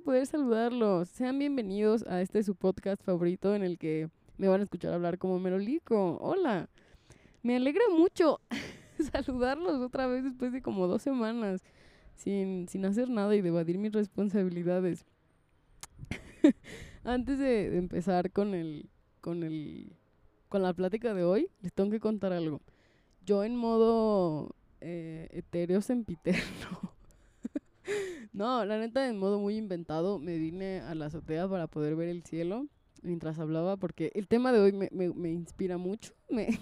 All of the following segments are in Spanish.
poder saludarlos. Sean bienvenidos a este su podcast favorito en el que me van a escuchar hablar como Merolico. Hola. Me alegra mucho saludarlos otra vez después de como dos semanas sin, sin hacer nada y de evadir mis responsabilidades. Antes de, de empezar con el, con el, con la plática de hoy, les tengo que contar algo. Yo en modo eh, etéreo sempiterno. no, la neta, en modo muy inventado, me vine a la azotea para poder ver el cielo mientras hablaba, porque el tema de hoy me, me, me inspira mucho. Me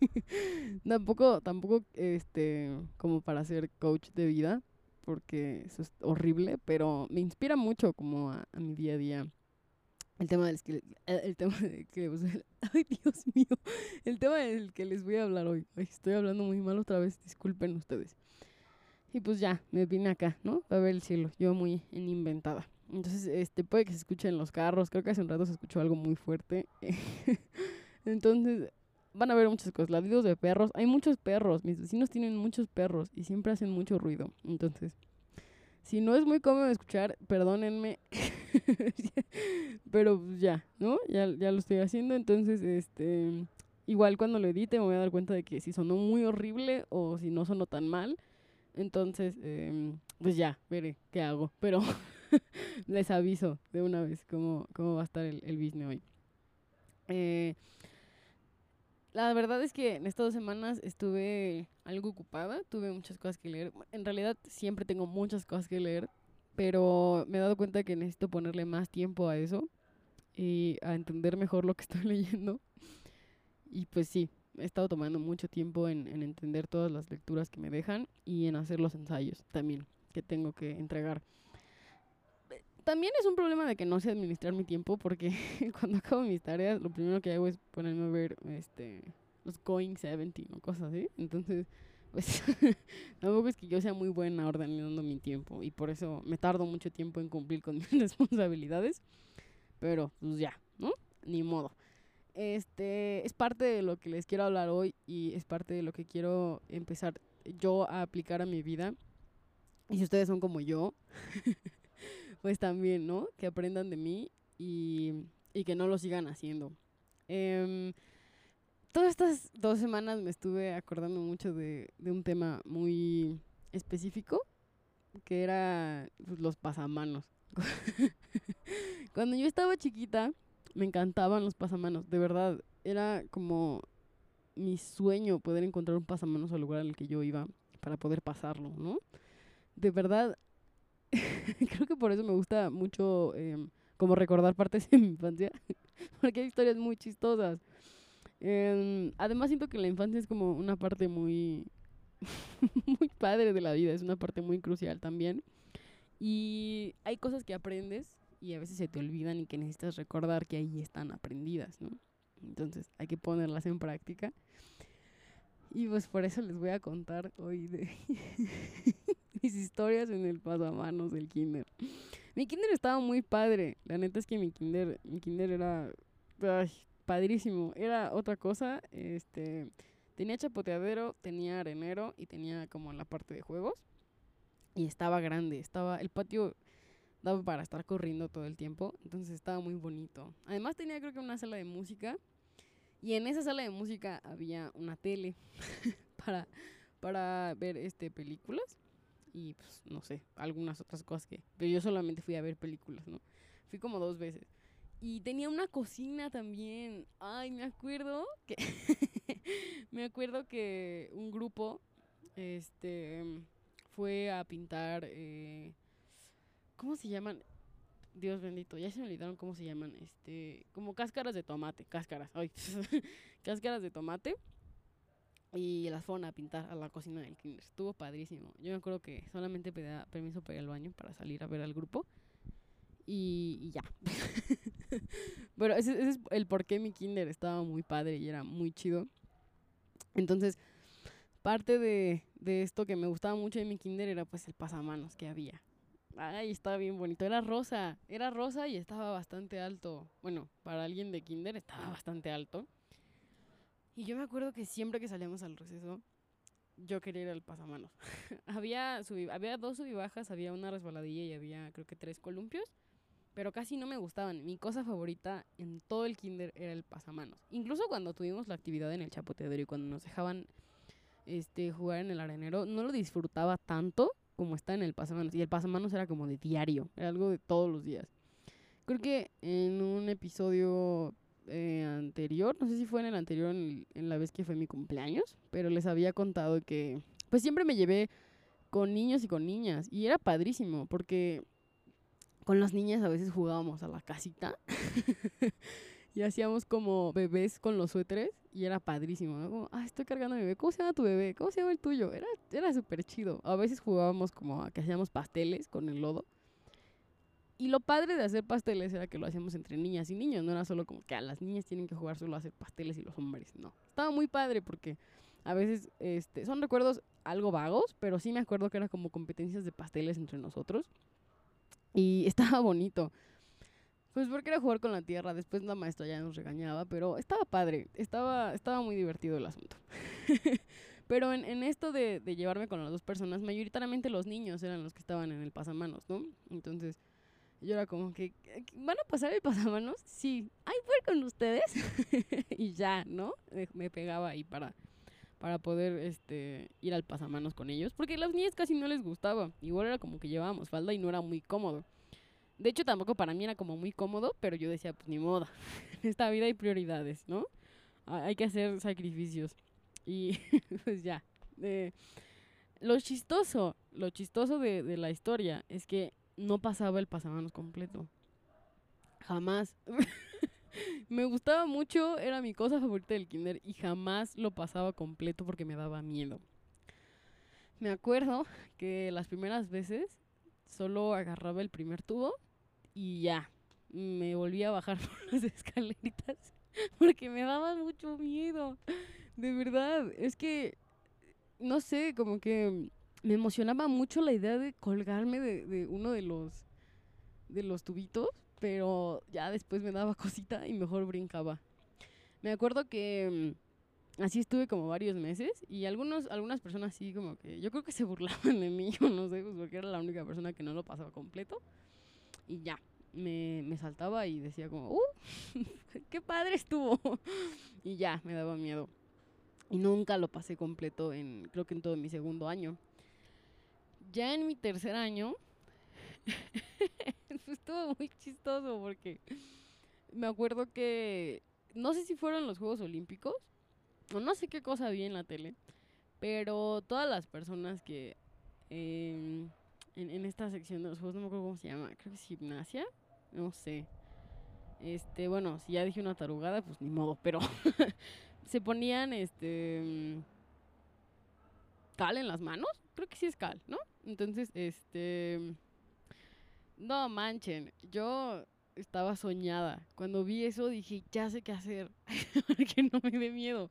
tampoco, tampoco, este, como para ser coach de vida, porque eso es horrible, pero me inspira mucho como a, mi día a día. El tema del que, el tema de que, ay Dios mío, el tema del que les voy a hablar hoy. Ay, estoy hablando muy mal otra vez, disculpen ustedes. Y pues ya, me vine acá, ¿no? A ver el cielo, yo muy en inventada. Entonces, este, puede que se escuche en los carros, creo que hace un rato se escuchó algo muy fuerte. Entonces, van a ver muchas cosas, ladridos de perros, hay muchos perros, mis vecinos tienen muchos perros y siempre hacen mucho ruido. Entonces, si no es muy cómodo escuchar, perdónenme. Pero pues, ya, ¿no? Ya, ya lo estoy haciendo. Entonces, este. Igual cuando lo edite me voy a dar cuenta de que si sonó muy horrible o si no sonó tan mal. Entonces, eh, pues ya, veré qué hago. Pero les aviso de una vez cómo, cómo va a estar el, el business hoy. Eh, la verdad es que en estas dos semanas estuve algo ocupada, tuve muchas cosas que leer. En realidad siempre tengo muchas cosas que leer, pero me he dado cuenta que necesito ponerle más tiempo a eso y a entender mejor lo que estoy leyendo. Y pues sí, he estado tomando mucho tiempo en, en entender todas las lecturas que me dejan y en hacer los ensayos también que tengo que entregar también es un problema de que no sé administrar mi tiempo porque cuando acabo mis tareas lo primero que hago es ponerme a ver este los Going 70 o cosas así. Entonces, pues tampoco es que yo sea muy buena ordenando mi tiempo y por eso me tardo mucho tiempo en cumplir con mis responsabilidades. Pero pues ya, ¿no? Ni modo. Este es parte de lo que les quiero hablar hoy y es parte de lo que quiero empezar yo a aplicar a mi vida. Y si ustedes son como yo, pues también, ¿no? Que aprendan de mí y, y que no lo sigan haciendo. Eh, todas estas dos semanas me estuve acordando mucho de, de un tema muy específico, que era pues, los pasamanos. Cuando yo estaba chiquita, me encantaban los pasamanos, de verdad, era como mi sueño poder encontrar un pasamanos al lugar al que yo iba para poder pasarlo, ¿no? De verdad, creo que por eso me gusta mucho eh, como recordar partes de mi infancia, porque hay historias muy chistosas. Eh, además siento que la infancia es como una parte muy, muy padre de la vida, es una parte muy crucial también. Y hay cosas que aprendes y a veces se te olvidan y que necesitas recordar que ahí están aprendidas, ¿no? Entonces hay que ponerlas en práctica. Y pues por eso les voy a contar hoy de mis historias en el pasamanos del kinder. Mi kinder estaba muy padre. La neta es que mi kinder, mi kinder era ay, padrísimo. Era otra cosa. Este tenía chapoteadero, tenía arenero y tenía como la parte de juegos. Y estaba grande. Estaba el patio daba para estar corriendo todo el tiempo. Entonces estaba muy bonito. Además tenía creo que una sala de música. Y en esa sala de música había una tele para, para ver este películas y pues no sé, algunas otras cosas que... Pero yo solamente fui a ver películas, ¿no? Fui como dos veces. Y tenía una cocina también. Ay, me acuerdo que... me acuerdo que un grupo, este, fue a pintar... Eh, ¿Cómo se llaman? Dios bendito, ya se me olvidaron cómo se llaman, este, como cáscaras de tomate, cáscaras, ay, cáscaras de tomate y las fueron a pintar a la cocina del kinder. Estuvo padrísimo. Yo me acuerdo que solamente pedía permiso para ir al baño para salir a ver al grupo. Y, ya. Pero ese, ese, es el por qué mi kinder estaba muy padre y era muy chido. Entonces, parte de, de esto que me gustaba mucho de mi kinder era pues el pasamanos que había. Ay, estaba bien bonito. Era rosa. Era rosa y estaba bastante alto. Bueno, para alguien de kinder estaba bastante alto. Y yo me acuerdo que siempre que salíamos al receso, yo quería ir al pasamanos. había, había dos subibajas, había una resbaladilla y había creo que tres columpios. pero casi no me gustaban. Mi cosa favorita en todo el kinder era el pasamanos. Incluso cuando tuvimos la actividad en el chapoteadero y cuando nos dejaban este, jugar en el arenero, no lo disfrutaba tanto como está en el pasamanos. Y el pasamanos era como de diario, era algo de todos los días. Creo que en un episodio eh, anterior, no sé si fue en el anterior, en, en la vez que fue mi cumpleaños, pero les había contado que pues siempre me llevé con niños y con niñas. Y era padrísimo, porque con las niñas a veces jugábamos a la casita y hacíamos como bebés con los suéteres y era padrísimo, ¿no? Como, ah, estoy cargando a mi bebé, ¿cómo se llama tu bebé? ¿Cómo se llama el tuyo? Era, era súper chido. A veces jugábamos como a que hacíamos pasteles con el lodo. Y lo padre de hacer pasteles era que lo hacíamos entre niñas y niños, no era solo como que a las niñas tienen que jugar solo a hacer pasteles y los hombres, no. Estaba muy padre porque a veces este, son recuerdos algo vagos, pero sí me acuerdo que era como competencias de pasteles entre nosotros. Y estaba bonito. Pues porque era jugar con la tierra, después la maestra ya nos regañaba, pero estaba padre, estaba, estaba muy divertido el asunto. pero en, en esto de, de, llevarme con las dos personas, mayoritariamente los niños eran los que estaban en el pasamanos, ¿no? Entonces yo era como que, ¿van a pasar el pasamanos? Sí, ay, voy con ustedes. y ya, ¿no? Me, me pegaba ahí para, para poder este, ir al pasamanos con ellos, porque a las niñas casi no les gustaba. Igual era como que llevábamos falda y no era muy cómodo. De hecho, tampoco para mí era como muy cómodo, pero yo decía, pues ni moda. en esta vida hay prioridades, ¿no? Hay que hacer sacrificios. Y pues ya. Lo chistoso, lo chistoso de, de la historia es que no pasaba el pasamanos completo. Jamás. me gustaba mucho, era mi cosa favorita del kinder y jamás lo pasaba completo porque me daba miedo. Me acuerdo que las primeras veces solo agarraba el primer tubo y ya, me volvía a bajar por las escaleritas porque me daba mucho miedo. De verdad, es que, no sé, como que me emocionaba mucho la idea de colgarme de, uno de los, de los tubitos pero ya después me daba cosita y mejor brincaba. Me acuerdo que mm, así estuve como varios meses y algunos, algunas personas sí como que yo creo que se burlaban de mí, o no sé, pues porque era la única persona que no lo pasaba completo. Y ya, me, me saltaba y decía como, ¡uh! ¡Qué padre estuvo! y ya, me daba miedo. Y nunca lo pasé completo en, creo que en todo mi segundo año. Ya en mi tercer año, estuvo muy chistoso porque me acuerdo que no sé si fueron los Juegos Olímpicos o no sé qué cosa vi en la tele, pero todas las personas que eh, en, en, esta sección de los juegos, no me acuerdo cómo se llama, creo que es gimnasia, no sé. Este, bueno, si ya dije una tarugada, pues ni modo, pero se ponían este cal en las manos, creo que sí es cal, ¿no? Entonces, este no manchen, yo estaba soñada. Cuando vi eso dije, ya sé qué hacer, que no me dé miedo.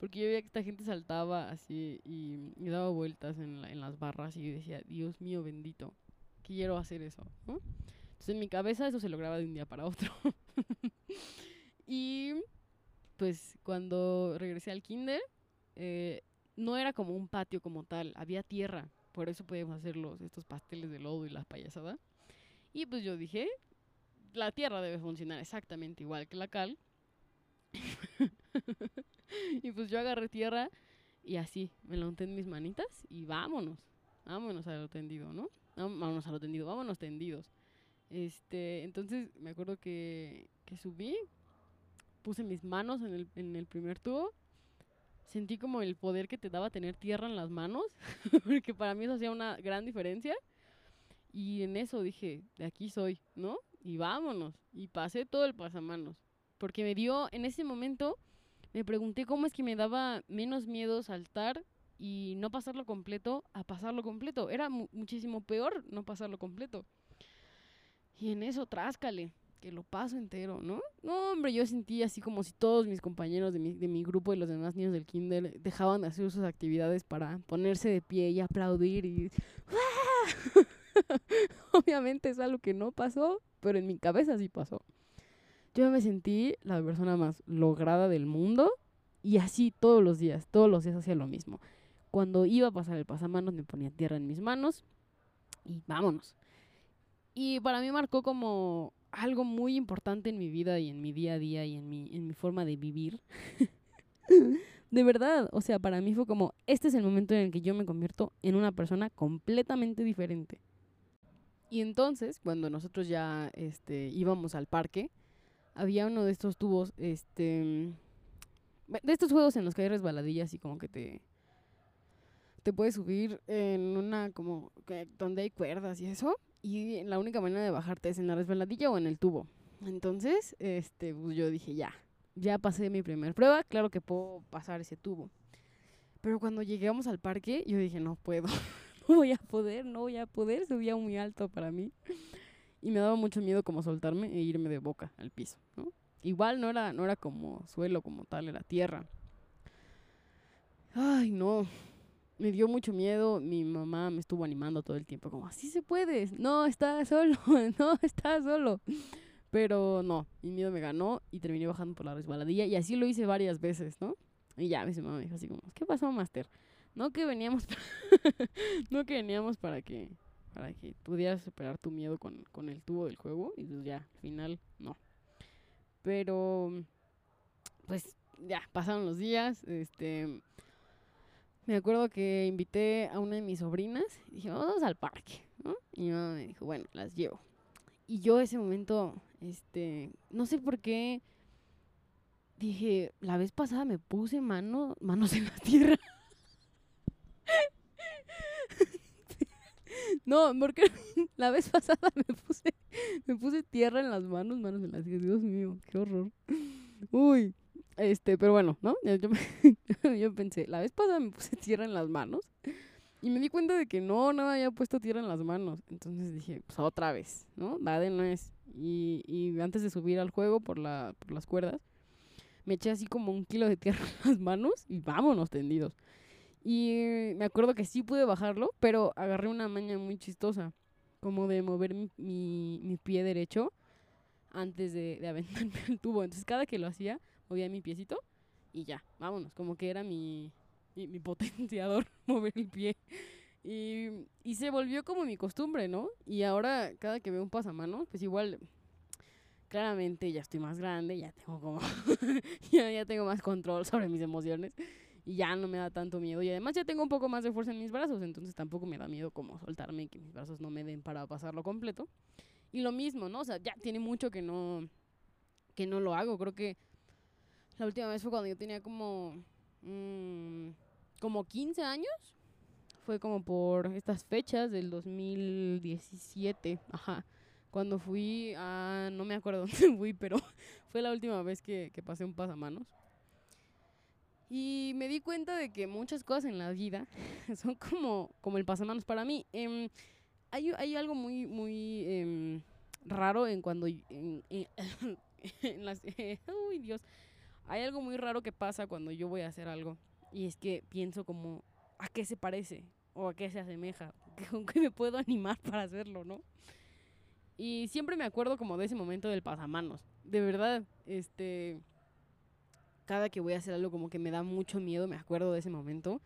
Porque yo veía que esta gente saltaba así y, y daba vueltas en, la, en, las barras y yo decía, Dios mío bendito, quiero hacer eso. ¿no? Entonces en mi cabeza eso se lograba de un día para otro. y pues cuando regresé al kinder, eh, no era como un patio como tal, había tierra. Por eso podíamos hacer los, estos pasteles de lodo y las payasadas. Y pues yo dije, la tierra debe funcionar exactamente igual que la cal. y pues yo agarré tierra y así me lo unté en mis manitas y vámonos. Vámonos a lo tendido, ¿no? Vámonos a lo tendido, vámonos tendidos. Este, entonces me acuerdo que, que subí, puse mis manos en el, en el primer tubo, sentí como el poder que te daba tener tierra en las manos, porque para mí eso hacía una gran diferencia. Y en eso dije, de aquí soy, ¿no? Y vámonos. Y pasé todo el pasamanos. Porque me dio, en ese momento, me pregunté cómo es que me daba menos miedo saltar y no pasarlo completo a pasarlo completo. Era mu muchísimo peor no pasarlo completo. Y en eso, tráscale, que lo paso entero, ¿no? No, hombre, yo sentí así como si todos mis compañeros de mi, de mi grupo y los demás niños del kinder dejaban de hacer sus actividades para ponerse de pie y aplaudir y... ¡Ah! Obviamente es algo que no pasó, pero en mi cabeza sí pasó. Yo me sentí la persona más lograda del mundo y así todos los días, todos los días hacía lo mismo. Cuando iba a pasar el pasamanos me ponía tierra en mis manos y vámonos. Y para mí marcó como algo muy importante en mi vida y en mi día a día y en mi, en mi forma de vivir. de verdad, o sea, para mí fue como, este es el momento en el que yo me convierto en una persona completamente diferente. Y entonces, cuando nosotros ya este, íbamos al parque, había uno de estos tubos, este, de estos juegos en los que hay resbaladillas y como que te, te puedes subir en una como que, donde hay cuerdas y eso. Y la única manera de bajarte es en la resbaladilla o en el tubo. Entonces, este, pues yo dije, ya, ya pasé mi primera prueba, claro que puedo pasar ese tubo. Pero cuando llegamos al parque, yo dije, no puedo, no voy a poder, no voy a poder, subía muy alto para mí. Y me daba mucho miedo como soltarme e irme de boca al piso, ¿no? Igual no era, no era como suelo como tal, era tierra. Ay, no, me dio mucho miedo. Mi mamá me estuvo animando todo el tiempo, como, así se puede. No, está solo, no, está solo. Pero no, mi miedo me ganó y terminé bajando por la resbaladilla. Y así lo hice varias veces, ¿no? Y ya, mi mamá me dijo así como, ¿qué pasó, Master? No que veníamos, no que veníamos para que, para que pudieras superar tu miedo con, con el tubo del juego. Y pues ya, al final, no. Pero, pues ya, pasaron los días, este me acuerdo que invité a una de mis sobrinas y dije, vamos al parque, ¿no? Y mi me dijo, bueno, las llevo. Y yo ese momento, este, no sé por qué, dije, la vez pasada me puse mano, manos en la tierra. No, porque la vez pasada me puse, me puse tierra en las manos, manos en las. Dios mío, qué horror. Uy, este, pero bueno, ¿no? Yo, yo pensé, la vez pasada me puse tierra en las manos y me di cuenta de que no, no había puesto tierra en las manos. Entonces dije, pues otra vez, ¿no? La de no es. Y, y antes de subir al juego por, la, por las cuerdas, me eché así como un kilo de tierra en las manos y vámonos tendidos. Y me acuerdo que sí pude bajarlo, pero agarré una maña muy chistosa, como de mover mi, mi, mi pie derecho antes de, de aventarme el tubo. Entonces cada que lo hacía, movía mi piecito y ya, vámonos, como que era mi, mi, potenciador mover el pie. Y, y, se volvió como mi costumbre, ¿no? Y ahora cada que veo un pasamanos, pues igual, claramente ya estoy más grande, ya tengo como, ya, ya tengo más control sobre mis emociones ya no me da tanto miedo. Y además ya tengo un poco más de fuerza en mis brazos, entonces tampoco me da miedo como soltarme y que mis brazos no me den para pasarlo completo. Y lo mismo, ¿no? O sea, ya tiene mucho que no, que no lo hago. Creo que la última vez fue cuando yo tenía como, mmm, como 15 años. Fue como por estas fechas del 2017. Ajá. Cuando fui a... No me acuerdo dónde fui, pero fue la última vez que, que pasé un pasamanos. Y me di cuenta de que muchas cosas en la vida son como, como el pasamanos para mí. Eh, hay, hay, algo muy, muy eh, raro en cuando... En, las... uy, Dios hay algo muy raro que pasa cuando yo voy a hacer algo y es que pienso como a qué se parece o a qué se asemeja, con qué me puedo animar para hacerlo, ¿no? Y siempre me acuerdo como de ese momento del pasamanos. De verdad, este cada que voy a hacer algo como que me da mucho miedo, me acuerdo de ese momento.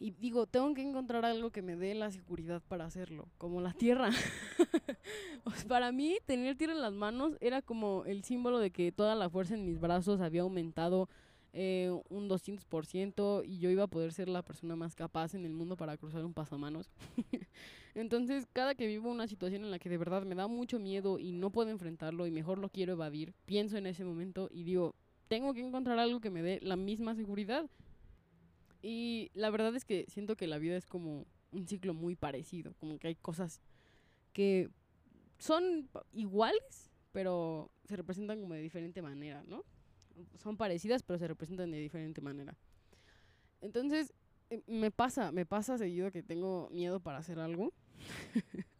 Y digo, tengo que encontrar algo que me dé la seguridad para hacerlo, como la tierra. para mí, tener tierra en las manos era como el símbolo de que toda la fuerza en mis brazos había aumentado eh, un 200% y yo iba a poder ser la persona más capaz en el mundo para cruzar un pasamanos. Entonces, cada que vivo una situación en la que de verdad me da mucho miedo y no puedo enfrentarlo y mejor lo quiero evadir, pienso en ese momento y digo, tengo que encontrar algo que me dé la misma seguridad. Y la verdad es que siento que la vida es como un ciclo muy parecido, como que hay cosas que son iguales, pero se representan como de diferente manera, ¿no? Son parecidas, pero se representan de diferente manera. Entonces, eh, me pasa, me pasa seguido que tengo miedo para hacer algo.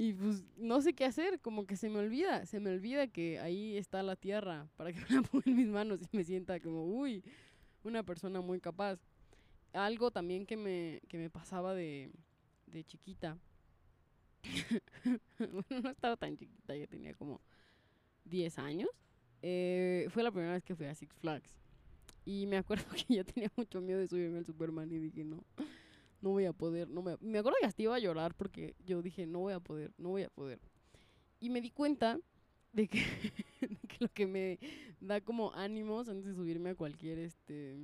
y pues no sé qué hacer, como que se me olvida, se me olvida que ahí está la tierra para que me la ponga en mis manos y me sienta como, uy, una persona muy capaz. Algo también que me, que me pasaba de, de chiquita. bueno, no estaba tan chiquita, ya tenía como 10 años. Eh, fue la primera vez que fui a Six Flags. Y me acuerdo que yo tenía mucho miedo de subirme al Superman y dije, no, no voy a poder. No me, me acuerdo que hasta iba a llorar porque yo dije, no voy a poder, no voy a poder. y me di cuenta de que, lo que me da como ánimos antes de subirme a cualquier este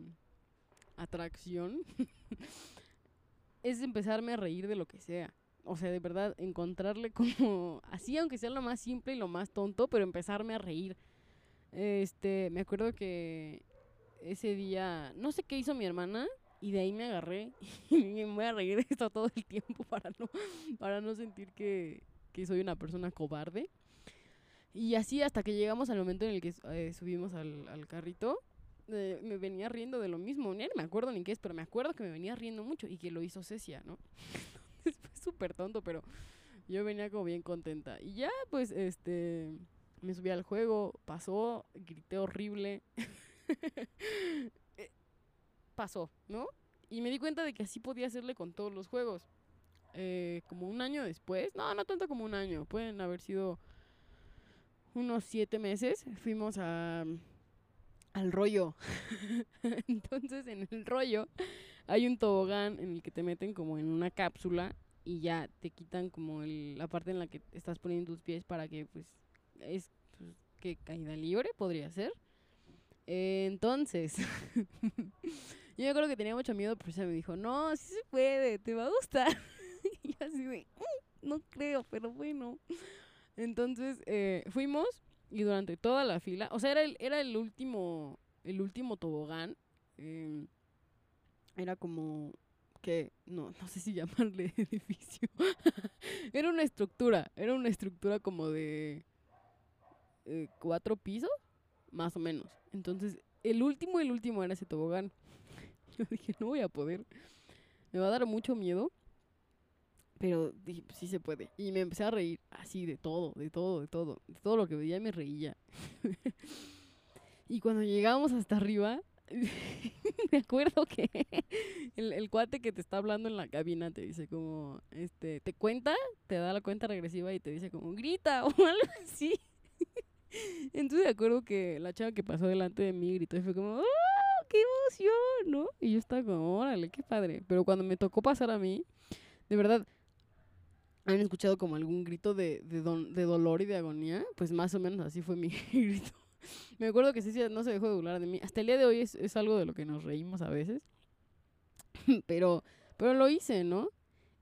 atracción es empezarme a reír de lo que sea. O sea, de verdad, encontrarle como así, aunque sea lo más simple y lo más tonto, pero empezarme a reír. Este, me acuerdo que ese día, no sé qué hizo mi hermana, y de ahí me agarré y me voy a reír de esto todo el tiempo para no, para no sentir que, que soy una persona cobarde. Y así hasta que llegamos al momento en el que eh, subimos al, carrito, eh, me venía riendo de lo mismo. Ni me acuerdo ni qué es, pero me acuerdo que me venía riendo mucho y que lo hizo Cecia, ¿no? fue súper tonto, pero yo venía como bien contenta. Y ya, pues, este, me subí al juego, pasó, grité horrible. Pasó, ¿no? Y me di cuenta de que así podía hacerle con todos los juegos. Eh, como un año después, no, no tanto como un año, pueden haber sido unos siete meses, fuimos a al rollo. Entonces en el rollo hay un tobogán en el que te meten como en una cápsula y ya te quitan como la parte en la que estás poniendo tus pies para que pues es pues, que caída libre podría ser. entonces, yo creo que tenía mucho miedo, pero ella me dijo, no, sí se puede, te va a gustar. y así de, mm, no creo, pero bueno. Entonces eh, fuimos y durante toda la fila, o sea, era el, era el último, el último tobogán. Em, era como que, no, no sé si llamarle edificio. era una estructura, era una estructura como de eh, cuatro pisos, más o menos. Entonces, el último, el último era ese tobogán. Yo dije, no voy a poder. Me va a dar mucho miedo. Pero dije, sí se puede. Y me empecé a reír así de todo, de todo, de todo. De todo lo que veía me reía. y cuando llegamos hasta arriba, me acuerdo que el, cuate que te está hablando en la cabina te dice como, este, te cuenta, te da la cuenta regresiva y te dice como, grita o algo así. Entonces me acuerdo que la chava que pasó delante de mí gritó y fue como, ¡oh, qué emoción! ¿no? Y yo estaba como, órale, qué padre. Pero cuando me tocó pasar a mí, de verdad, han escuchado como algún grito de, de, de dolor y de agonía, pues más o menos así fue mi grito. Me acuerdo que Cecia no se dejó de burlar de mí. Hasta el día de hoy es, es algo de lo que nos reímos a veces. pero, pero lo hice, ¿no?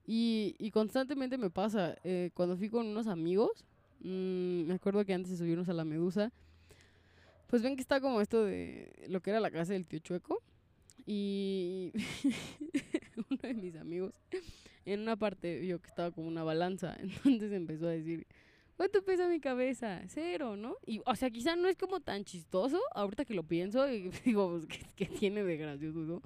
Y, y constantemente me pasa. Eh, cuando fui con unos amigos, mmm, me acuerdo que antes de subirnos a la medusa, pues ven que está como esto de lo que era la casa del tío Chueco. Y uno de mis amigos en una parte vio que estaba como una balanza, entonces empezó a decir, ¿cuánto pesa mi cabeza? Cero, ¿no? Y, o sea, quizá no es como tan chistoso, ahorita que lo pienso, y digo, pues, ¿qué, tiene de gracioso, no?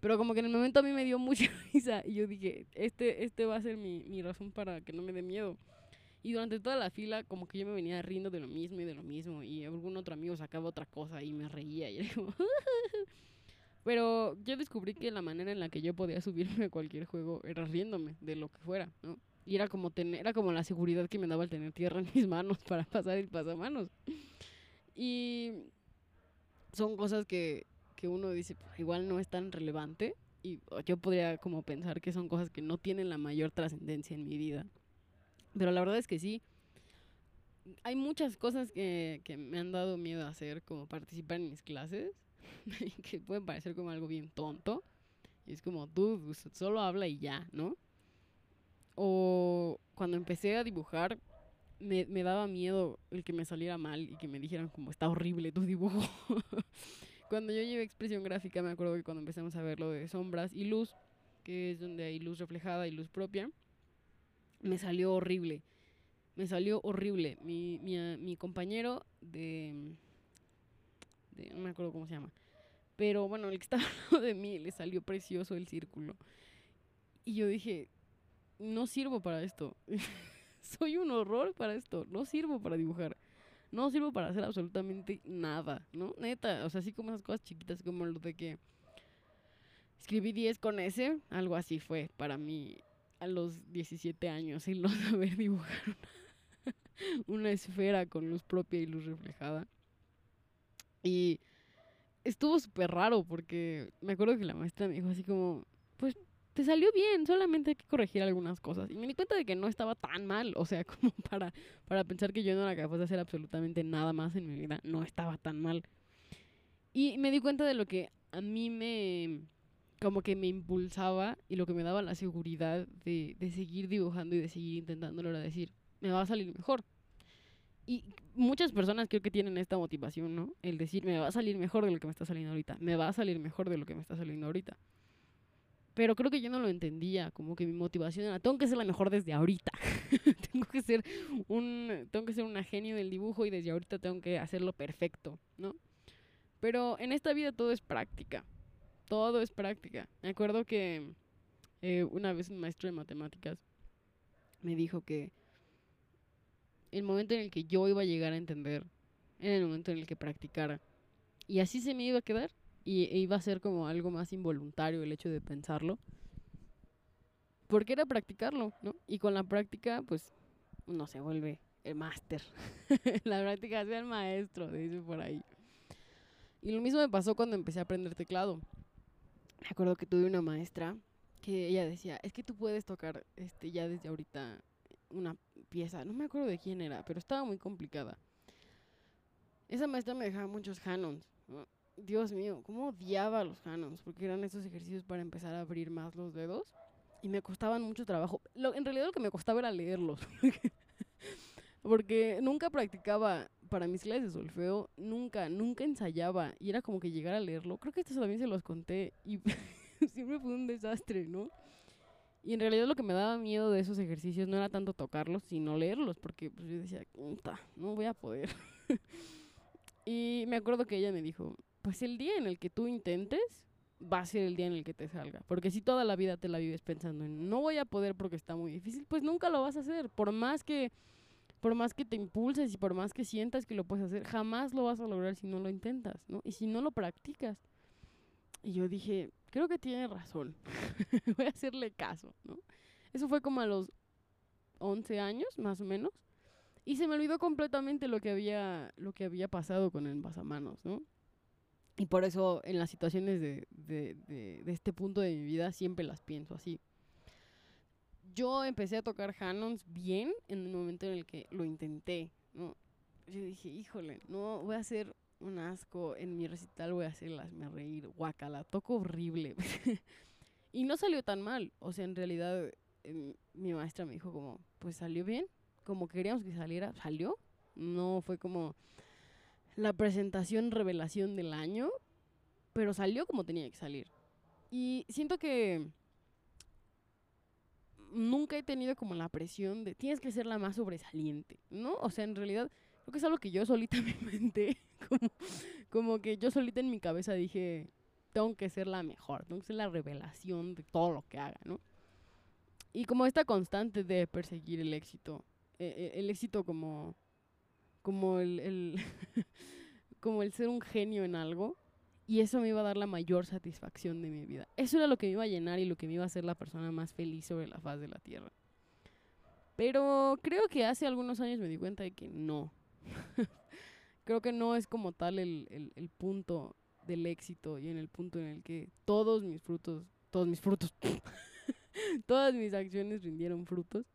Pero como que en el momento a mí me dio mucha risa, y yo dije, este, este va a ser mi, mi razón para que no me dé miedo. Y durante toda la fila, como que yo me venía riendo de lo mismo y de lo mismo, y algún otro amigo sacaba otra cosa y me reía, y era como... Pero yo descubrí que la manera en la que yo podía subirme a cualquier juego era riéndome de lo que fuera, ¿no? Y era como tener, era como la seguridad que me daba el tener tierra en mis manos para pasar el pasamanos. Y son cosas que, que uno dice, pues, igual no es tan relevante. Y yo podría como pensar que son cosas que no tienen la mayor trascendencia en mi vida. Pero la verdad es que sí. Hay muchas cosas que, que me han dado miedo a hacer, como participar en mis clases que pueden parecer como algo bien tonto. Y es como, tú solo habla y ya, ¿no? O cuando empecé a dibujar, me, me, daba miedo el que me saliera mal y que me dijeran como, está horrible tu dibujo. cuando yo llevé expresión gráfica, me acuerdo que cuando empezamos a ver lo de sombras y luz, que es donde hay luz reflejada y luz propia, me salió horrible. Me salió horrible. Mi, mi, mi compañero de, de, no me acuerdo cómo se llama, pero bueno, el que estaba hablando de mí le salió precioso el círculo. Y yo dije, no sirvo para esto. Soy un horror para esto. No sirvo para dibujar. No sirvo para hacer absolutamente nada, ¿no? Neta, o sea, así como esas cosas chiquitas como lo de que escribí 10 con S, algo así fue para mí a los 17 años, y no saber dibujar una, una esfera con luz propia y luz reflejada. Y estuvo súper raro porque me acuerdo que la maestra me dijo así como, pues te salió bien, solamente hay que corregir algunas cosas. Y me di cuenta de que no estaba tan mal, o sea, como para, para pensar que yo no era capaz de hacer absolutamente nada más en mi vida, no estaba tan mal. Y me di cuenta de lo que a mí me, como que me impulsaba y lo que me daba la seguridad de, de seguir dibujando y de seguir intentándolo era decir, me va a salir mejor. Y muchas personas creo que tienen esta motivación, ¿no? El decir, me va a salir mejor de lo que me está saliendo ahorita, me va a salir mejor de lo que me está saliendo ahorita. Pero creo que yo no lo entendía, como que mi motivación era, tengo que ser la mejor desde ahorita. tengo que ser un tengo que ser una genio del dibujo y desde ahorita tengo que hacerlo perfecto, ¿no? Pero en esta vida todo es práctica. Todo es práctica. Me acuerdo que eh, una vez un maestro de matemáticas me dijo que el momento en el que yo iba a llegar a entender era el momento en el que practicara. Y así se me iba a quedar y e iba a ser como algo más involuntario el hecho de pensarlo. Porque era practicarlo, ¿no? Y con la práctica, pues, uno se vuelve el máster. la práctica hace el maestro, dice por ahí. Y lo mismo me pasó cuando empecé a aprender teclado. Me acuerdo que tuve una maestra que ella decía, es que tú puedes tocar este ya desde ahorita una pieza. No me acuerdo de quién era, pero estaba muy complicada. Esa maestra me dejaba muchos canons. ¿no? Dios mío, cómo odiaba los canons, porque eran esos ejercicios para empezar a abrir más los dedos y me costaban mucho trabajo. Lo, en realidad lo que me costaba era leerlos, porque nunca practicaba para mis clases de solfeo, nunca, nunca ensayaba y era como que llegar a leerlo. Creo que esto también se los conté y siempre fue un desastre, ¿no? Y en realidad lo que me daba miedo de esos ejercicios no era tanto tocarlos, sino leerlos, porque pues, yo decía, no voy a poder. y me acuerdo que ella me dijo, pues el día en el que tú intentes va a ser el día en el que te salga. Porque si toda la vida te la vives pensando en no voy a poder porque está muy difícil, pues nunca lo vas a hacer. Por más que, por más que te impulses y por más que sientas que lo puedes hacer, jamás lo vas a lograr si no lo intentas, ¿no? Y si no lo practicas. Y yo dije, creo que tiene razón. voy a hacerle caso, ¿no? Eso fue como a los 11 años, más o menos. Y se me olvidó completamente lo que había, lo que había pasado con el basamanos, ¿no? Y por eso en las situaciones de, de, de, este punto de mi vida siempre las pienso así. Yo empecé a tocar Hanons bien en el momento en el que lo intenté, ¿no? Yo dije, híjole, no voy a hacer un asco en mi recital, voy a hacerlas me reír, guacala, toco horrible. y no salió tan mal, o sea, en realidad eh, mi maestra me dijo como, pues salió bien, como queríamos que saliera, salió. No fue como la presentación revelación del año, pero salió como tenía que salir. Y siento que nunca he tenido como la presión de tienes que ser la más sobresaliente, ¿no? O sea, en realidad creo que es algo que yo solita me inventé, como, como que yo solita en mi cabeza dije, tengo que ser la mejor, tengo que ser la revelación de todo lo que haga, ¿no? Y como esta constante de perseguir el éxito, eh, el éxito como como el, el como el ser un genio en algo y eso me iba a dar la mayor satisfacción de mi vida. Eso era lo que me iba a llenar y lo que me iba a hacer la persona más feliz sobre la faz de la tierra. Pero creo que hace algunos años me di cuenta de que no. creo que no es como tal el, el, el punto del éxito y en el punto en el que todos mis frutos, todos mis frutos, todas mis acciones rindieron frutos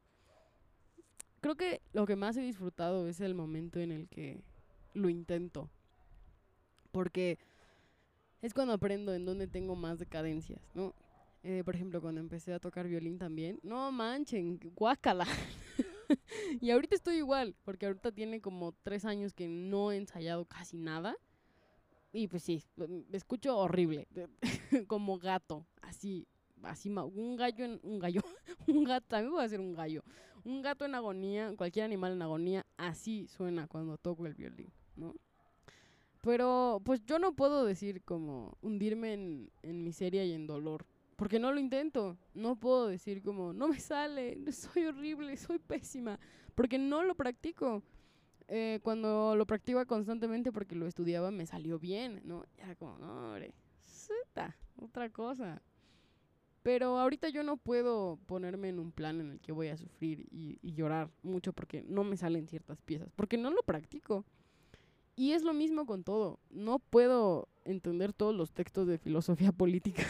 creo que lo que más he disfrutado es el momento en el que lo intento. Porque es cuando aprendo en dónde tengo más decadencias, ¿no? Eh, por ejemplo, cuando empecé a tocar violín también, no manchen, guácala. y ahorita estoy igual, porque ahorita tiene como tres años que no he ensayado casi nada. Y pues sí, me escucho horrible, como gato, así, así, un gallo, en, un gallo, un gato, también voy a ser un gallo, un gato en agonía, cualquier animal en agonía, así suena cuando toco el violín, ¿no? Pero pues yo no puedo decir como hundirme en, miseria y en dolor, porque no lo intento. No puedo decir como, no me sale, soy horrible, soy pésima, porque no lo practico. Eh, cuando lo practicaba constantemente porque lo estudiaba me salió bien, ¿no? Era como, no, hombre, otra cosa. Pero ahorita yo no puedo ponerme en un plan en el que voy a sufrir y, y, llorar mucho porque no me salen ciertas piezas, porque no lo practico. Y es lo mismo con todo. No puedo entender todos los textos de filosofía política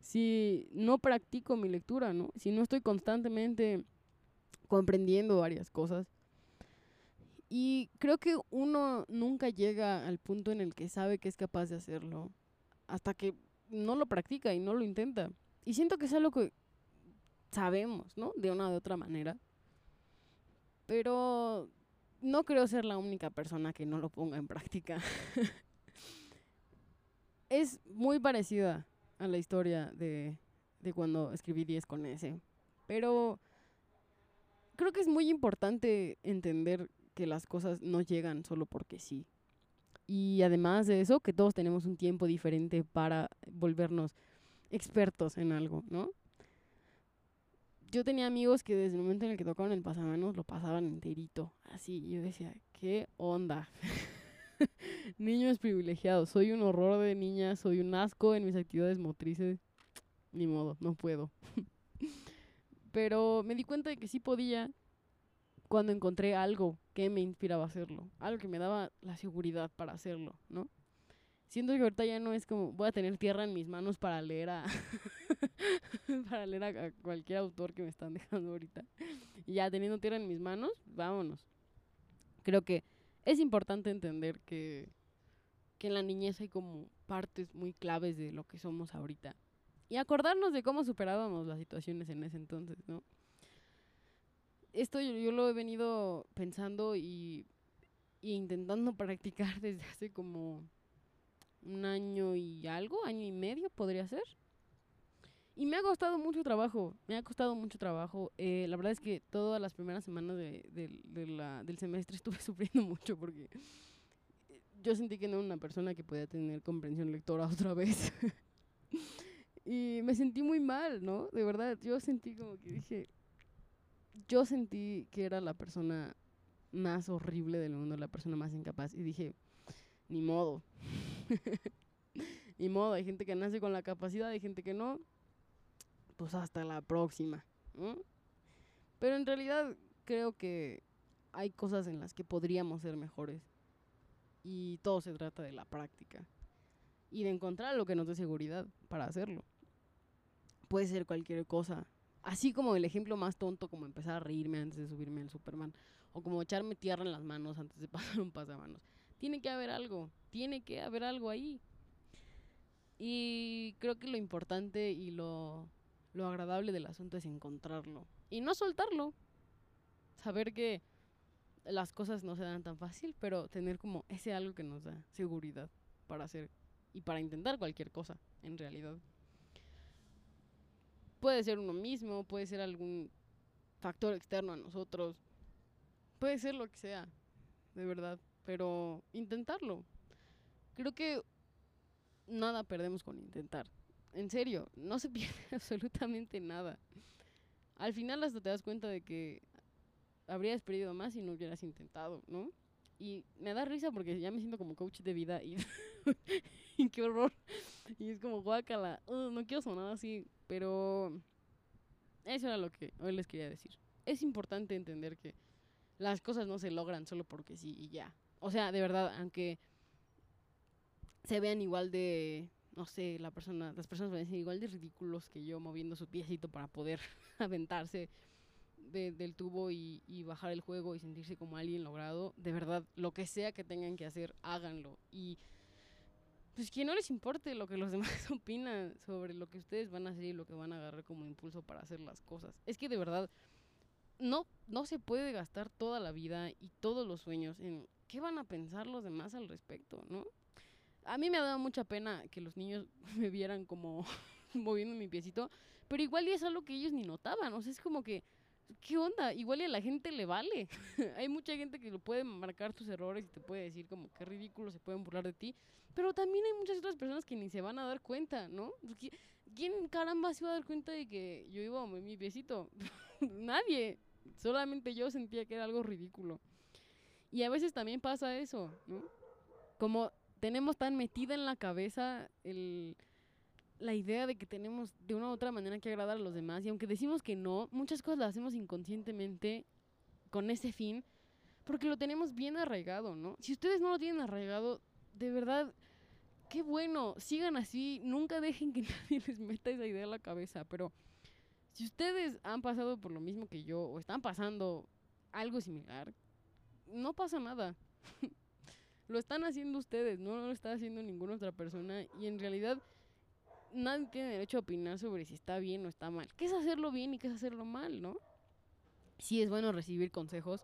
si no practico mi lectura, ¿no? Si no estoy constantemente comprendiendo varias cosas. Y creo que uno nunca llega al punto en el que sabe que es capaz de hacerlo hasta que no lo practica y no lo intenta. Y siento que es algo que sabemos, ¿no? De una u otra manera. Pero no creo ser la única persona que no lo ponga en práctica. es muy parecida a la historia de, de cuando escribí 10 con S. Pero creo que es muy importante entender que las cosas no llegan solo porque sí. Y además de eso, que todos tenemos un tiempo diferente para volvernos expertos en algo, ¿no? Yo tenía amigos que desde el momento en el que tocaban el pasamanos lo pasaban enterito, así. Yo decía, ¿qué onda? Niños privilegiados, soy un horror de niña, soy un asco en mis actividades motrices. Ni modo, no puedo. Pero me di cuenta de que sí podía cuando encontré algo que me inspiraba a hacerlo, algo que me daba la seguridad para hacerlo, ¿no? Siento que ahorita ya no es como voy a tener tierra en mis manos para leer a para leer a, cualquier autor que me están dejando ahorita. Y ya teniendo tierra en mis manos, vámonos. Creo que es importante entender que, que en la niñez hay como partes muy claves de lo que somos ahorita. Y acordarnos de cómo superábamos las situaciones en ese entonces, ¿no? esto yo, lo he venido pensando y, intentando practicar desde hace como un año y algo, año y medio podría ser. Y me ha costado mucho trabajo, me ha costado mucho trabajo. Eh, la verdad es que todas las primeras semanas del semestre estuve sufriendo mucho porque yo sentí que no era una persona que podía tener comprensión lectora otra vez. y me sentí muy mal, ¿no? De verdad, yo sentí como que dije, yo sentí que era la persona más horrible del mundo, la persona más incapaz. Y dije, ni modo. ni modo, hay gente que nace con la capacidad, hay gente que no. Pues hasta la próxima. Pero en realidad creo que hay cosas en las que podríamos ser mejores. Y todo se trata de la práctica. Y de encontrar lo que nos dé seguridad para hacerlo. Puede ser cualquier cosa Así como el ejemplo más tonto, como empezar a reírme antes de subirme al Superman. O como echarme tierra en las manos antes de pasar un pasamanos. Tiene que haber algo. Tiene que haber algo ahí. Y creo que lo importante y lo, lo agradable del asunto es encontrarlo. Y no soltarlo. Saber que las cosas no se dan tan fácil, pero tener como ese algo que nos da seguridad para hacer y para intentar cualquier cosa, en realidad. Puede ser uno mismo, puede ser algún factor externo a nosotros, puede ser lo que sea, de verdad, pero intentarlo. Creo que nada perdemos con intentar. En serio, no se pierde absolutamente nada. Al final hasta te das cuenta de que habrías perdido más si no hubieras intentado, ¿no? Y me da risa porque ya me siento como coach de vida y, qué horror. Y es como guácala, no quiero sonar así, pero eso era lo que hoy les quería decir. Es importante entender que las cosas no se logran solo porque sí y ya. O sea, de verdad, aunque se vean igual de, no sé, la persona, las personas decir igual de ridículos que yo moviendo su piecito para poder aventarse del tubo y, y, bajar el juego y sentirse como alguien logrado. De verdad, lo que sea que tengan que hacer, háganlo. Y pues que no les importe lo que los demás opinan sobre lo que ustedes van a hacer y lo que van a agarrar como impulso para hacer las cosas. Es que de verdad no no se puede gastar toda la vida y todos los sueños en qué van a pensar los demás al respecto, ¿no? A mí me ha dado mucha pena que los niños me vieran como moviendo mi piecito, pero igual y es algo que ellos ni notaban, o sea, es como que ¿qué onda? Igual y a la gente le vale. Hay mucha gente que lo puede marcar tus errores y te puede decir como qué ridículo se pueden burlar de ti. Pero también hay muchas otras personas que ni se van a dar cuenta, ¿no? ¿Quién caramba se iba a dar cuenta de que yo iba a mover mi piecito? Nadie. Solamente yo sentía que era algo ridículo. Y a veces también pasa eso, ¿no? Como tenemos tan metida en la cabeza el la idea de que tenemos de una u otra manera que agradar a los demás y aunque decimos que no, muchas cosas las hacemos inconscientemente con ese fin porque lo tenemos bien arraigado, ¿no? Si ustedes no lo tienen arraigado, de verdad, qué bueno, sigan así, nunca dejen que nadie les meta esa idea en la cabeza, pero si ustedes han pasado por lo mismo que yo o están pasando algo similar, no pasa nada. lo están haciendo ustedes, no lo está haciendo ninguna otra persona y en realidad nadie tiene derecho a opinar sobre si está bien o está mal. ¿Qué es hacerlo bien y qué es hacerlo mal, no? Sí es bueno recibir consejos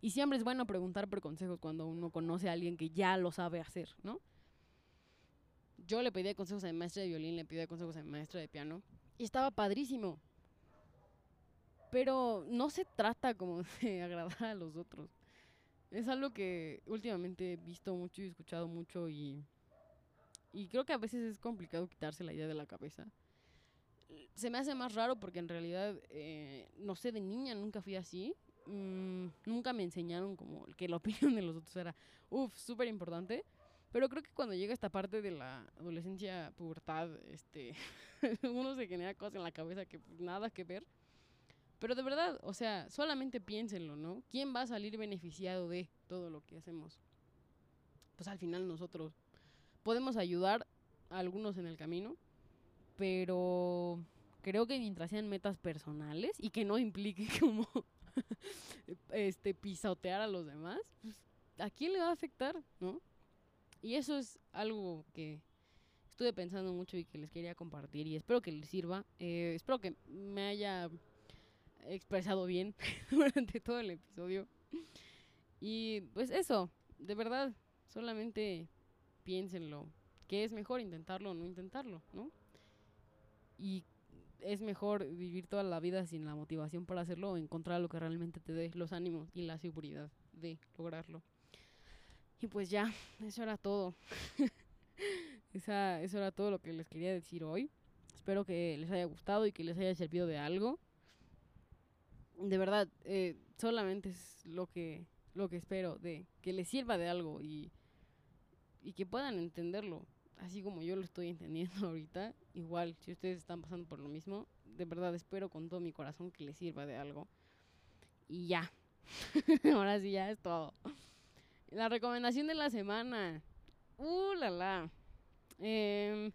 y siempre es bueno preguntar por consejos cuando uno conoce a alguien que ya lo sabe hacer, ¿no? Yo le pedí consejos a mi maestra de violín, le pedí consejos a mi maestra de piano y estaba padrísimo. Pero no se trata como de agradar a los otros. Es algo que últimamente he visto mucho y escuchado mucho y, y creo que a veces es complicado quitarse la idea de la cabeza. Se me hace más raro porque en realidad, eh, no sé, de niña nunca fui así. Mm, nunca me enseñaron como que la opinión de los otros era, uff, súper importante. Pero creo que cuando llega esta parte de la adolescencia, pubertad, este, uno se genera cosas en la cabeza que pues, nada que ver. Pero de verdad, o sea, solamente piénsenlo, ¿no? ¿Quién va a salir beneficiado de todo lo que hacemos? Pues al final nosotros podemos ayudar a algunos en el camino, pero creo que mientras sean metas personales y que no implique como este pisotear a los demás, a quién le va a afectar, ¿no? Y eso es algo que estuve pensando mucho y que les quería compartir y espero que les sirva. Eh, espero que me haya expresado bien durante todo el episodio. Y pues eso, de verdad, solamente piénsenlo, que es mejor intentarlo o no intentarlo, ¿no? Y es mejor vivir toda la vida sin la motivación para hacerlo o encontrar lo que realmente te dé los ánimos y la seguridad de lograrlo. Y pues ya, eso era todo. Esa, eso era todo lo que les quería decir hoy. Espero que les haya gustado y que les haya servido de algo de verdad, eh, solamente es lo que, lo que espero, de que les sirva de algo y, y que puedan entenderlo, así como yo lo estoy entendiendo ahorita. Igual, si ustedes están pasando por lo mismo, de verdad espero con todo mi corazón que les sirva de algo. Y ya, ahora sí ya es todo. La recomendación de la semana. Uh, la la. Eh,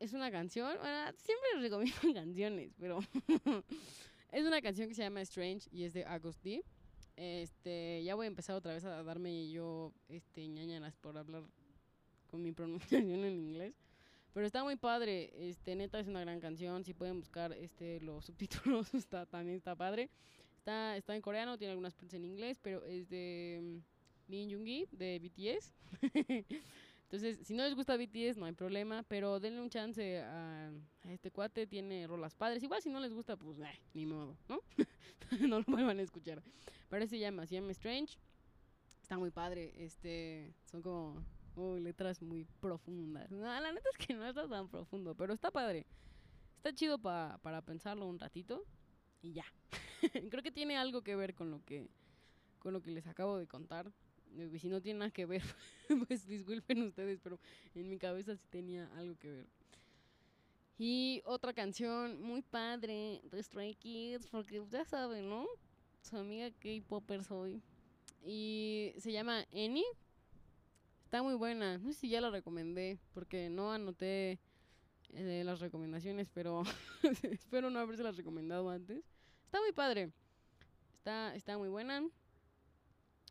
es una canción, bueno, siempre les recomiendo canciones, pero es una canción que se llama Strange y es de August D. Este, ya voy a empezar otra vez a darme yo este ñañanas por hablar con mi pronunciación en inglés. Pero está muy padre, este, neta es una gran canción, si pueden buscar este los subtítulos está también está padre. Está está en coreano, tiene algunas partes en inglés, pero es de mm, Min Yoongi de BTS. Entonces, si no les gusta BTS, no hay problema, pero denle un chance a, este cuate, tiene rolas padres. Igual si no les gusta, pues, ni modo, ¿no? no lo vuelvan a escuchar. Pero se llama, se llama Strange. Está muy padre, este, son como letras muy profundas. La neta es que no está tan profundo, pero está padre. Está chido para pensarlo un ratito y ya. Creo que tiene algo que ver con lo que, con lo que les acabo de contar. Eh, si no tiene nada que ver, pues disculpen ustedes, pero en mi cabeza sí tenía algo que ver. Y otra canción muy padre de Stray Kids, porque ya saben, ¿no? Su amiga K-Popper soy. Y se llama Annie. Está muy buena. No sé si ya la recomendé, porque no anoté eh, las recomendaciones, pero espero no haberse las recomendado antes. Está muy padre. Está, está muy buena.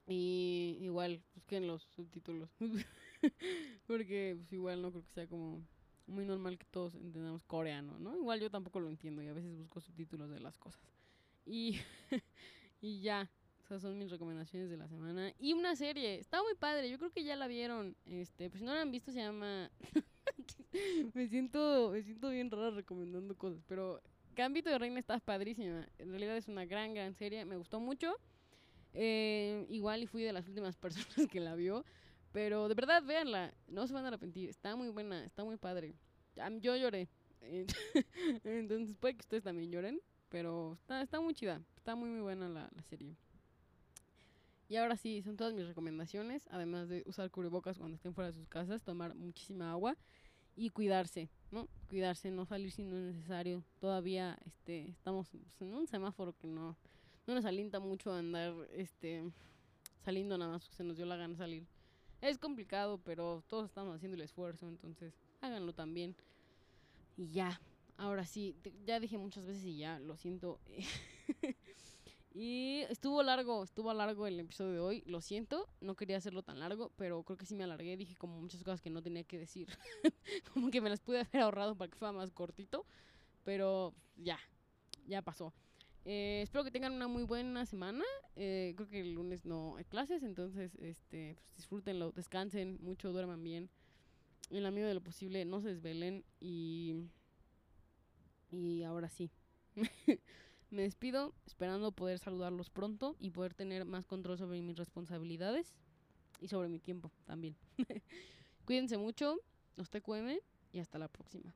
Y igual, busquen los subtítulos. Porque pues, igual no creo que sea como muy normal que todos entendamos coreano, ¿no? Igual yo tampoco lo entiendo y a veces busco subtítulos de las cosas. Y, y ya, esas son mis recomendaciones de la semana. Y una serie, está muy padre, yo creo que ya la vieron. Este, pues si no la han visto se llama... me siento me siento bien rara recomendando cosas, pero Gambito de Reina está padrísima. En realidad es una gran, gran serie, me gustó mucho. Eh, igual y fui de las últimas personas que la vio. Pero de verdad, véanla. No se van a arrepentir. Está muy buena, está muy padre. Yo lloré. Entonces puede que ustedes también lloren. Pero está, está muy chida. Está muy, muy buena la, la serie. Y ahora sí, son todas mis recomendaciones. Además de usar cubrebocas cuando estén fuera de sus casas, tomar muchísima agua y cuidarse, ¿no? Cuidarse, no salir si no es necesario. Todavía este, estamos en un semáforo que no, no nos alienta mucho andar este saliendo nada más se nos dio la gana salir. Es complicado, pero todos estamos haciendo el esfuerzo, entonces háganlo también. Y ya, ahora sí, ya dije muchas veces y ya, lo siento. y estuvo largo, estuvo largo el episodio de hoy, lo siento, no quería hacerlo tan largo, pero creo que sí me alargué, dije como muchas cosas que no tenía que decir. como que me las pude haber ahorrado para que fuera más cortito, pero ya, ya pasó. Eh, espero que tengan una muy buena semana. Eh, creo que el lunes no hay clases, entonces este, pues, disfrútenlo, descansen mucho, duerman bien. En la medida de lo posible, no se desvelen y. Y ahora sí. Me despido, esperando poder saludarlos pronto y poder tener más control sobre mis responsabilidades y sobre mi tiempo también. Cuídense mucho, los TQM y hasta la próxima.